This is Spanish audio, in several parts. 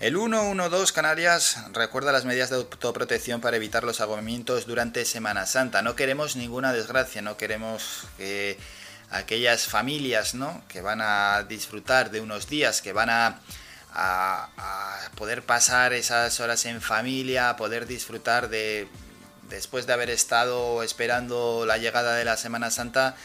El 112 Canarias recuerda las medidas de autoprotección para evitar los agotamientos durante Semana Santa. No queremos ninguna desgracia, no queremos que aquellas familias ¿no? que van a disfrutar de unos días, que van a, a, poder pasar esas horas en familia, a poder disfrutar de, después de haber estado esperando la llegada de la Semana Santa,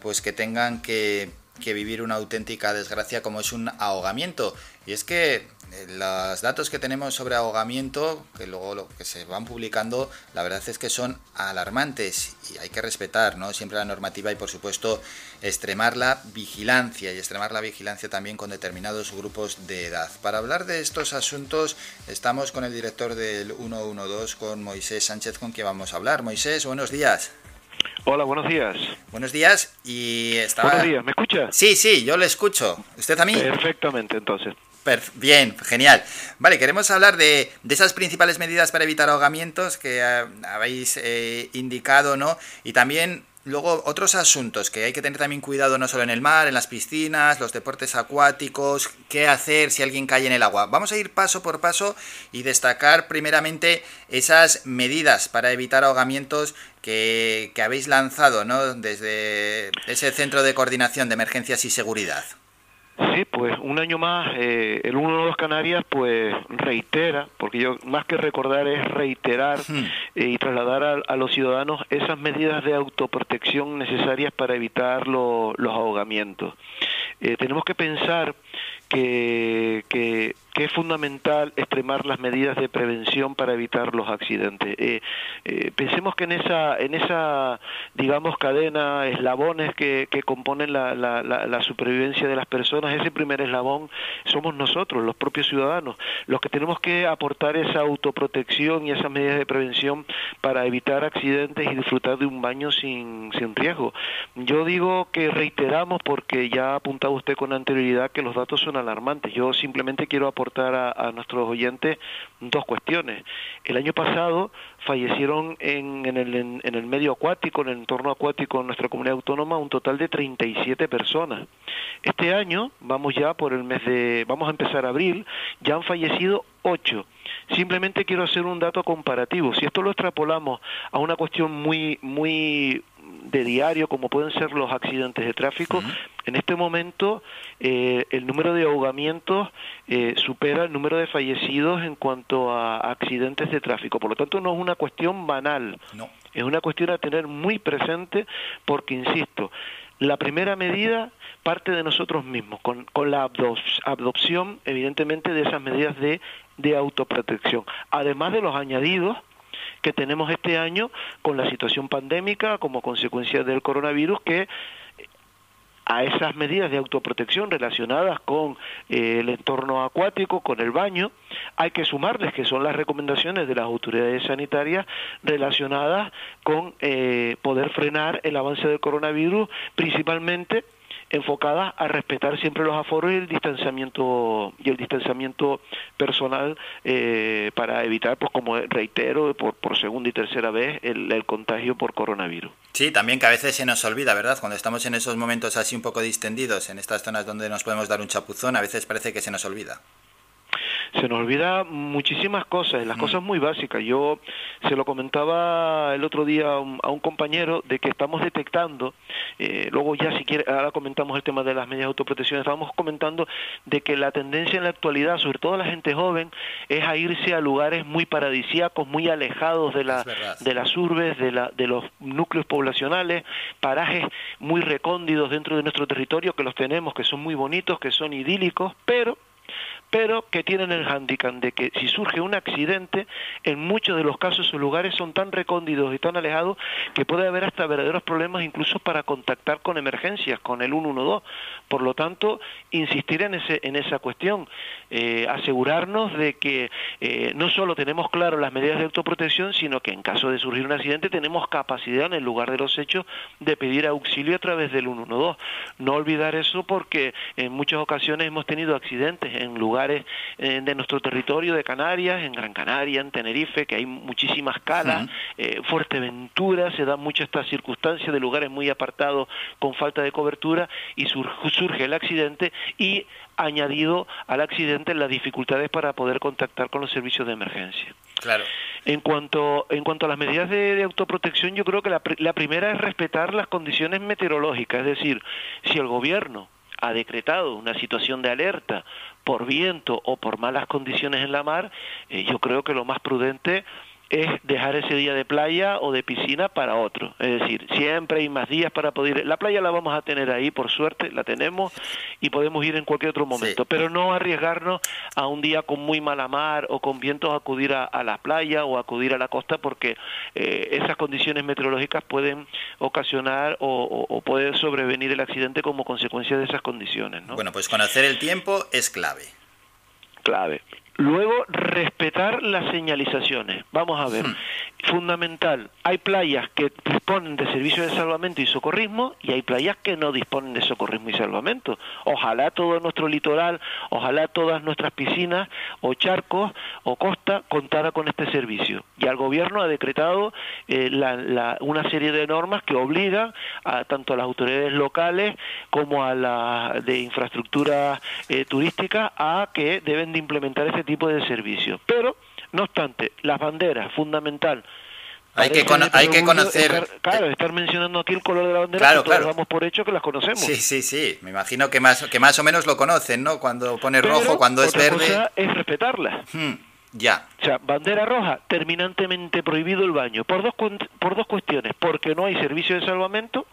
pues que tengan que, que vivir una auténtica desgracia como es un ahogamiento. Y es que los datos que tenemos sobre ahogamiento, que luego lo que se van publicando, la verdad es que son alarmantes y hay que respetar ¿no? siempre la normativa y por supuesto extremar la vigilancia y extremar la vigilancia también con determinados grupos de edad. Para hablar de estos asuntos estamos con el director del 112, con Moisés Sánchez, con quien vamos a hablar. Moisés, buenos días. Hola, buenos días. Buenos días y estaba... Buenos días, ¿me escucha? Sí, sí, yo le escucho. ¿Usted a mí? Perfectamente, entonces. Bien, genial. Vale, queremos hablar de, esas principales medidas para evitar ahogamientos que eh, habéis eh, indicado, ¿no? Y también luego otros asuntos que hay que tener también cuidado no solo en el mar, en las piscinas, los deportes acuáticos, qué hacer si alguien cae en el agua. Vamos a ir paso por paso y destacar primeramente esas medidas para evitar ahogamientos que, que habéis lanzado, ¿no? Desde ese centro de coordinación de emergencias y seguridad. Sí, pues un año más eh, el 112 Canarias pues reitera, porque yo más que recordar es reiterar hmm. eh, y trasladar a, los ciudadanos esas medidas de autoprotección necesarias para evitar los ahogamientos. Eh, tenemos que pensar que, que, es fundamental extremar las medidas de prevención para evitar los accidentes. Eh, eh, pensemos que en esa, en esa, digamos, cadena, eslabones que, que componen la, la, supervivencia de las personas, ese primer eslabón somos nosotros, los propios ciudadanos, los que tenemos que aportar esa autoprotección y esas medidas de prevención para evitar accidentes y disfrutar de un baño sin, sin riesgo. Yo digo que reiteramos porque ya ha apuntado usted con anterioridad que los datos son alarmantes. Yo simplemente quiero aportar a, nuestros oyentes dos cuestiones. El año pasado fallecieron en, en, el, en, el medio acuático, en el entorno acuático en nuestra comunidad autónoma, un total de 37 personas. Este año, vamos ya por el mes de, vamos a empezar abril, ya han fallecido 8. Simplemente quiero hacer un dato comparativo. Si esto lo extrapolamos a una cuestión muy, muy de diario, como pueden ser los accidentes de tráfico, en este momento eh, el número de ahogamientos eh, supera el número de fallecidos en cuanto a accidentes de tráfico. Por lo tanto, no es una cuestión banal, es una cuestión a tener muy presente porque, insisto, la primera medida parte de nosotros mismos, con, con la adopción, evidentemente, de esas medidas de, de autoprotección, además de los añadidos que tenemos este año con la situación pandémica como consecuencia del coronavirus que a esas medidas de autoprotección relacionadas con eh, el entorno acuático, con el baño, hay que sumarles que son las recomendaciones de las autoridades sanitarias relacionadas con eh, poder frenar el avance del coronavirus, principalmente enfocadas a respetar siempre los aforos y el distanciamiento y el distanciamiento personal eh, para evitar, pues como reitero, por, por segunda y tercera vez el, el, contagio por coronavirus. Sí, también que a veces se nos olvida, ¿verdad? Cuando estamos en esos momentos así un poco distendidos, en estas zonas donde nos podemos dar un chapuzón, a veces parece que se nos olvida se nos olvida muchísimas cosas, las mm. cosas muy básicas. Yo se lo comentaba el otro día a un, compañero de que estamos detectando, eh, luego ya si quiere, ahora comentamos el tema de las medidas de autoprotección, estábamos comentando de que la tendencia en la actualidad, sobre todo la gente joven, es a irse a lugares muy paradisíacos, muy alejados de, la, de las urbes, de, la, de los núcleos poblacionales, parajes muy recóndidos dentro de nuestro territorio, que los tenemos, que son muy bonitos, que son idílicos, pero pero que tienen el hándicap de que si surge un accidente, en muchos de los casos sus lugares son tan recóndidos y tan alejados que puede haber hasta verdaderos problemas incluso para contactar con emergencias, con el 112. Por lo tanto, insistir en, ese, en esa cuestión, eh, asegurarnos de que eh, no solo tenemos claro las medidas de autoprotección, sino que en caso de surgir un accidente tenemos capacidad en el lugar de los hechos de pedir auxilio a través del 112. No olvidar eso porque en muchas ocasiones hemos tenido accidentes en lugares lugares eh, de nuestro territorio, de Canarias, en Gran Canaria, en Tenerife, que hay muchísimas calas, eh, Fuerteventura, se da mucho esta circunstancia de lugares muy apartados con falta de cobertura y surge el accidente y añadido al accidente las dificultades para poder contactar con los servicios de emergencia. Claro. En cuanto, en cuanto a las medidas de, autoprotección, yo creo que la, la primera es respetar las condiciones meteorológicas, es decir, si el gobierno ha decretado una situación de alerta por viento o por malas condiciones en la mar, eh, yo creo que lo más prudente es dejar ese día de playa o de piscina para otro. Es decir, siempre hay más días para poder ir. La playa la vamos a tener ahí, por suerte, la tenemos y podemos ir en cualquier otro momento, pero no arriesgarnos a un día con muy mala mar o con vientos acudir a, la playa o acudir a la costa porque eh, esas condiciones meteorológicas pueden ocasionar o, o, puede sobrevenir el accidente como consecuencia de esas condiciones. ¿no? Bueno, pues conocer el tiempo es clave. Clave. Luego, respetar las señalizaciones. Vamos a ver. Hmm fundamental. Hay playas que disponen de servicios de salvamento y socorrismo y hay playas que no disponen de socorrismo y salvamento. Ojalá todo nuestro litoral, ojalá todas nuestras piscinas o charcos o costa contara con este servicio. Y el gobierno ha decretado eh, una serie de normas que obligan a tanto a las autoridades locales como a la de infraestructura eh, turística a que deben de implementar ese tipo de servicios. Pero no obstante, las banderas, fundamental. Hay que, hay que conocer. claro, estar mencionando aquí el color de la bandera, claro, claro. damos por hecho que las conocemos. Sí, sí, sí. Me imagino que más, que más o menos lo conocen, ¿no? Cuando pone rojo, cuando es verde. Cosa es respetarla. Hmm, ya. O sea, bandera roja, terminantemente prohibido el baño. Por dos, por dos cuestiones. Porque no hay servicio de salvamento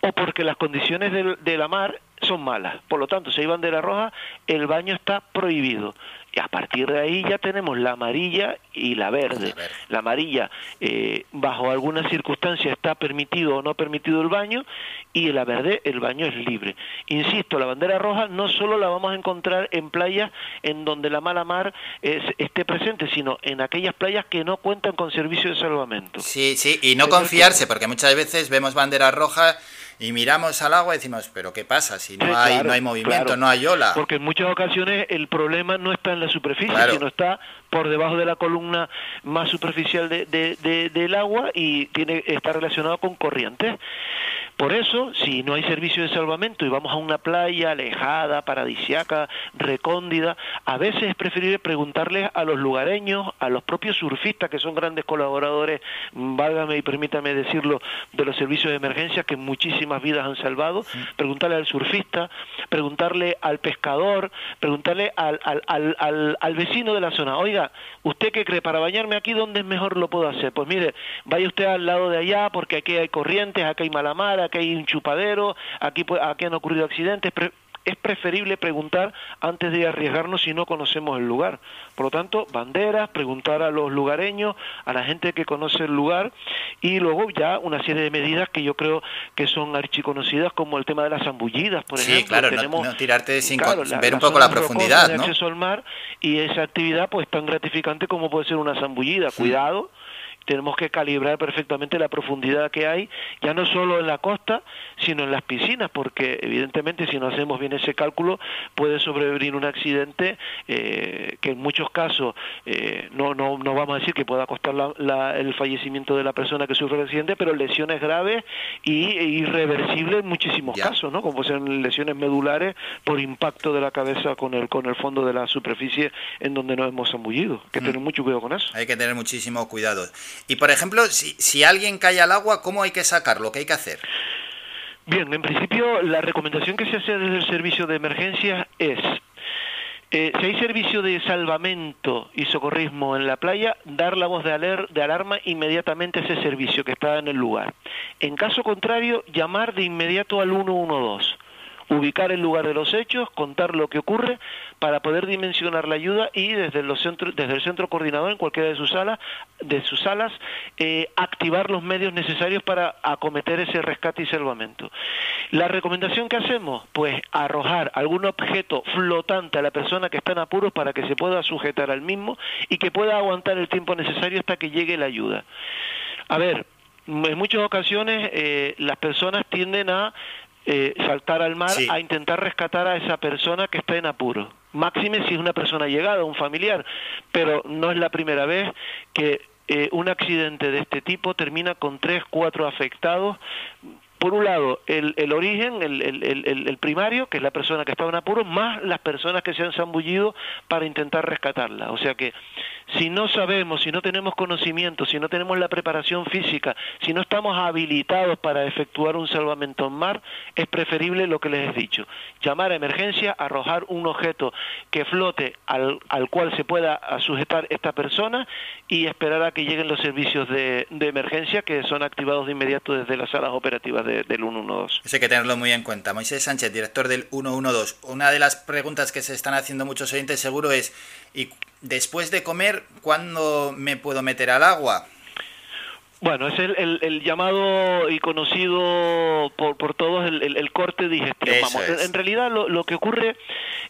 o porque las condiciones de la mar son malas. Por lo tanto, si hay bandera roja, el baño está prohibido. Y a partir de ahí ya tenemos la amarilla y la verde. La amarilla, eh, bajo algunas circunstancias está permitido o no permitido el baño, y la verde, el baño es libre. Insisto, la bandera roja no solo la vamos a encontrar en playas en donde la mala mar esté presente, sino en aquellas playas que no cuentan con servicio de salvamento. Sí, sí, y no confiarse, porque muchas veces vemos banderas rojas y miramos al agua y decimos, pero ¿qué pasa si no, hay, no hay movimiento, no hay ola? Porque en muchas ocasiones el problema no está en la superficie, sino está por debajo de la columna más superficial de, de, del agua y tiene está relacionado con corrientes. Por eso, si no hay servicio de salvamento y vamos a una playa alejada, paradisiaca, recóndida, a veces es preferible preguntarles a los lugareños, a los propios surfistas, que son grandes colaboradores, válgame y permítame decirlo, de los servicios de emergencia que muchísimas vidas han salvado, preguntarle al surfista, preguntarle al pescador, preguntarle al, al, al, al, vecino de la zona, oiga, ¿usted qué cree? Para bañarme aquí, ¿dónde mejor lo puedo hacer? Pues mire, vaya usted al lado de allá porque aquí hay corrientes, aquí hay malamara, aquí hay un chupadero, aquí, aquí han ocurrido accidentes. es preferible preguntar antes de arriesgarnos si no conocemos el lugar. Por lo tanto, banderas, preguntar a los lugareños, a la gente que conoce el lugar y luego ya una serie de medidas que yo creo que son archiconocidas como el tema de las zambullidas, por ejemplo. Sí, claro, Tenemos, no, tirarte sin ver un poco la profundidad, ¿no? acceso al mar y esa actividad pues tan gratificante como puede ser una zambullida. Cuidado, tenemos que calibrar perfectamente la profundidad que hay, ya no solo en la costa, sino en las piscinas, porque evidentemente si no hacemos bien ese cálculo puede sobrevenir un accidente eh, que en muchos casos eh, no, no, no vamos a decir que pueda costar el fallecimiento de la persona que sufre el accidente, pero lesiones graves y e irreversibles en muchísimos casos, ¿no? como sean lesiones medulares por impacto de la cabeza con el, con el fondo de la superficie en donde nos hemos zambullido. Hay que mm. tener mucho cuidado con eso. Hay que tener muchísimo cuidado. Y por ejemplo, si, si alguien cae al agua, ¿cómo hay que sacarlo? ¿Qué hay que hacer? Bien, en principio la recomendación que se hace desde el servicio de emergencia es eh, si hay servicio de salvamento y socorrismo en la playa, dar la voz de, de alarma inmediatamente a ese servicio que está en el lugar. En caso contrario, llamar de inmediato al 112 ubicar el lugar de los hechos, contar lo que ocurre para poder dimensionar la ayuda y desde, los centros, desde el centro coordinador en cualquiera de sus salas, de sus salas eh, activar los medios necesarios para acometer ese rescate y salvamento. La recomendación que hacemos, pues arrojar algún objeto flotante a la persona que está en apuros para que se pueda sujetar al mismo y que pueda aguantar el tiempo necesario hasta que llegue la ayuda. A ver, en muchas ocasiones eh, las personas tienden a eh, saltar al mar a intentar rescatar a esa persona que está en apuro. máxime si es una persona llegada, un familiar, pero no es la primera vez que eh, un accidente de este tipo termina con tres, cuatro afectados por un lado, el, el origen, el, primario, que es la persona que estaba en apuro, más las personas que se han zambullido para intentar rescatarla. O sea que si no sabemos, si no tenemos conocimiento, si no tenemos la preparación física, si no estamos habilitados para efectuar un salvamento en mar, es preferible lo que les he dicho. Llamar a emergencia, arrojar un objeto que flote al, al cual se pueda sujetar esta persona y esperar a que lleguen los servicios de, de emergencia que son activados de inmediato desde las salas operativas del 112. Eso hay que tenerlo muy en cuenta. Moisés Sánchez, director del 112. Una de las preguntas que se están haciendo muchos oyentes seguro es, ¿y después de comer, cuándo me puedo meter al agua? Bueno, es el, el, llamado y conocido por, por todos el, corte digestivo. Vamos, en realidad lo, lo, que ocurre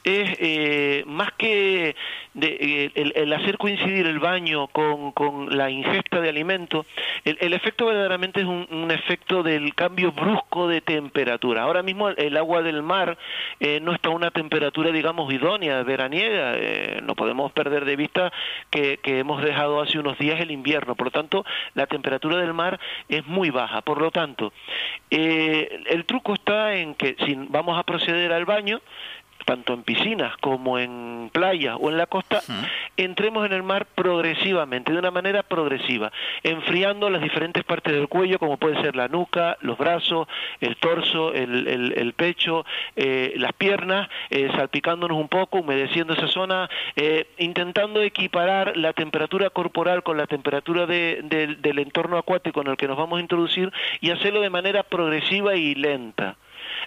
es eh, más que de, eh, el, hacer coincidir el baño con, con la ingesta de alimento, el, efecto verdaderamente es un, efecto del cambio brusco de temperatura. Ahora mismo el, agua del mar eh, no está a una temperatura, digamos, idónea, veraniega. no podemos perder de vista que, que hemos dejado hace unos días el invierno. Por lo tanto, la temperatura temperatura del mar es muy baja. Por lo tanto, eh, el truco está en que si vamos a proceder al baño, tanto en piscinas como en playas o en la costa, entremos en el mar progresivamente, de una manera progresiva, enfriando las diferentes partes del cuello, como puede ser la nuca, los brazos, el torso, el, el, pecho, eh, las piernas, eh, salpicándonos un poco, humedeciendo esa zona, eh, intentando equiparar la temperatura corporal con la temperatura del entorno acuático en el que nos vamos a introducir y hacerlo de manera progresiva y lenta.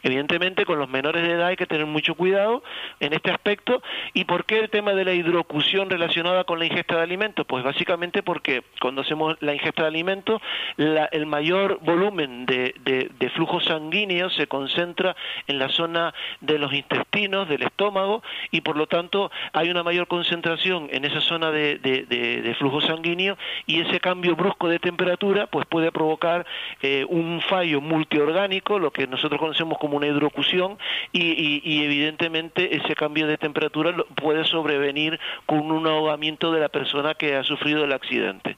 Evidentemente, con los menores de edad hay que tener mucho cuidado en este aspecto. ¿Y por qué el tema de la hidrocución relacionada con la ingesta de alimentos? Pues básicamente porque cuando hacemos la ingesta de alimentos, el mayor volumen de, flujo sanguíneo se concentra en la zona de los intestinos, del estómago, y por lo tanto hay una mayor concentración en esa zona de, flujo sanguíneo y ese cambio brusco de temperatura pues puede provocar eh, un fallo multiorgánico, lo que nosotros conocemos como una hidrocución y, evidentemente ese cambio de temperatura puede sobrevenir con un ahogamiento de la persona que ha sufrido el accidente.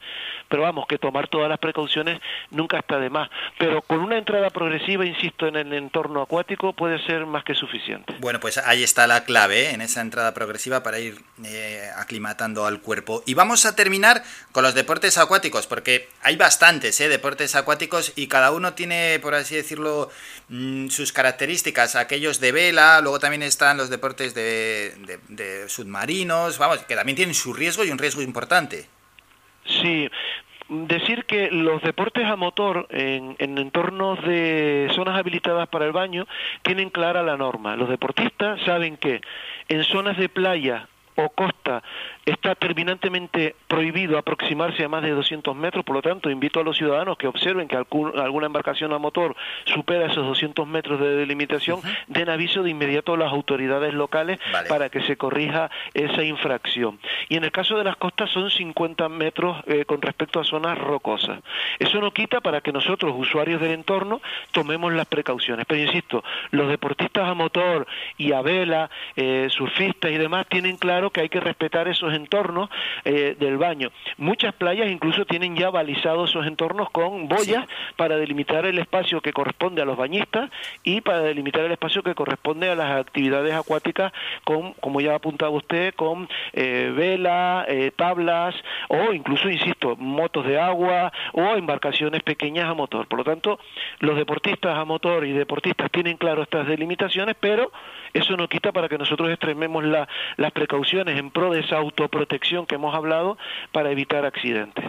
Pero vamos, que tomar todas las precauciones nunca está de más. Pero con una entrada progresiva, insisto, en el entorno acuático puede ser más que suficiente. Bueno, pues ahí está la clave, ¿eh? en esa entrada progresiva para ir eh, aclimatando al cuerpo. Y vamos a terminar con los deportes acuáticos, porque hay bastantes ¿eh? deportes acuáticos y cada uno tiene, por así decirlo, mm, sus características, aquellos de vela, luego también están los deportes de, submarinos, vamos, que también tienen su riesgo y un riesgo importante. Sí, decir que los deportes a motor en, en, entornos de zonas habilitadas para el baño tienen clara la norma. Los deportistas saben que en zonas de playa o costa está terminantemente prohibido aproximarse a más de 200 metros, por lo tanto invito a los ciudadanos que observen que alguna embarcación a motor supera esos 200 metros de delimitación, den aviso de inmediato a las autoridades locales para que se corrija esa infracción. Y en el caso de las costas son 50 metros eh, con respecto a zonas rocosas. Eso no quita para que nosotros, usuarios del entorno, tomemos las precauciones. Pero insisto, los deportistas a motor y a vela, eh, surfistas y demás tienen claro que hay que respetar esos entornos eh, del baño. Muchas playas incluso tienen ya balizados esos entornos con boyas para delimitar el espacio que corresponde a los bañistas y para delimitar el espacio que corresponde a las actividades acuáticas con, como ya apuntaba usted, con eh, vela, eh, tablas o incluso, insisto, motos de agua o embarcaciones pequeñas a motor. Por lo tanto, los deportistas a motor y deportistas tienen claro estas delimitaciones, pero eso no quita para que nosotros extrememos las precauciones en pro de esa autoprotección que hemos hablado para evitar accidentes.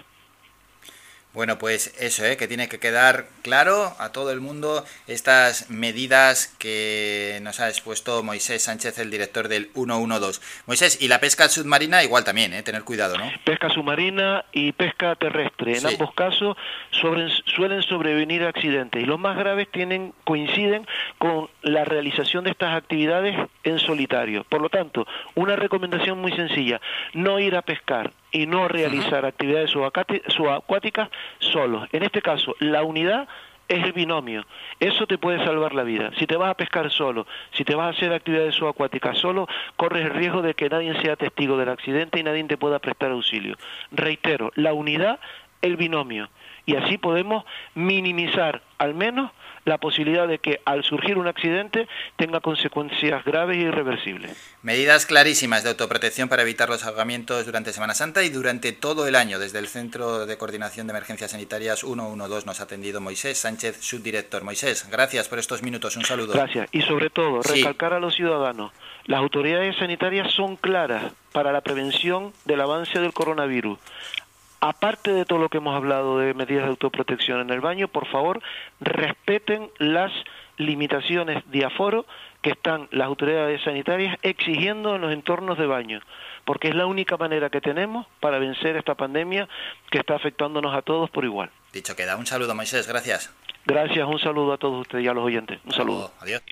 Bueno, pues eso, ¿eh? que tiene que quedar claro a todo el mundo estas medidas que nos ha expuesto Moisés Sánchez, el director del 112. Moisés, y la pesca submarina igual también, ¿eh? tener cuidado, ¿no? Pesca submarina y pesca terrestre. En ambos casos suelen sobrevenir accidentes y los más graves tienen coinciden con la realización de estas actividades en solitario. Por lo tanto, una recomendación muy sencilla, no ir a pescar y no realizar actividades subacuáticas solos. En este caso, la unidad es el binomio. Eso te puede salvar la vida. Si te vas a pescar solo, si te vas a hacer actividades subacuáticas solo, corres el riesgo de que nadie sea testigo del accidente y nadie te pueda prestar auxilio. Reitero, la unidad, el binomio. Y así podemos minimizar al menos la posibilidad de que al surgir un accidente tenga consecuencias graves e irreversibles. Medidas clarísimas de autoprotección para evitar los ahogamientos durante Semana Santa y durante todo el año. Desde el Centro de Coordinación de Emergencias Sanitarias 112 nos ha atendido Moisés Sánchez, subdirector. Moisés, gracias por estos minutos. Un saludo. Gracias. Y sobre todo, recalcar a los ciudadanos, las autoridades sanitarias son claras para la prevención del avance del coronavirus aparte de todo lo que hemos hablado de medidas de autoprotección en el baño, por favor, respeten las limitaciones de aforo que están las autoridades sanitarias exigiendo en los entornos de baño, porque es la única manera que tenemos para vencer esta pandemia que está afectándonos a todos por igual. Dicho queda, un saludo Moisés, gracias. Gracias, un saludo a todos ustedes y a los oyentes. Un saludo. Adiós.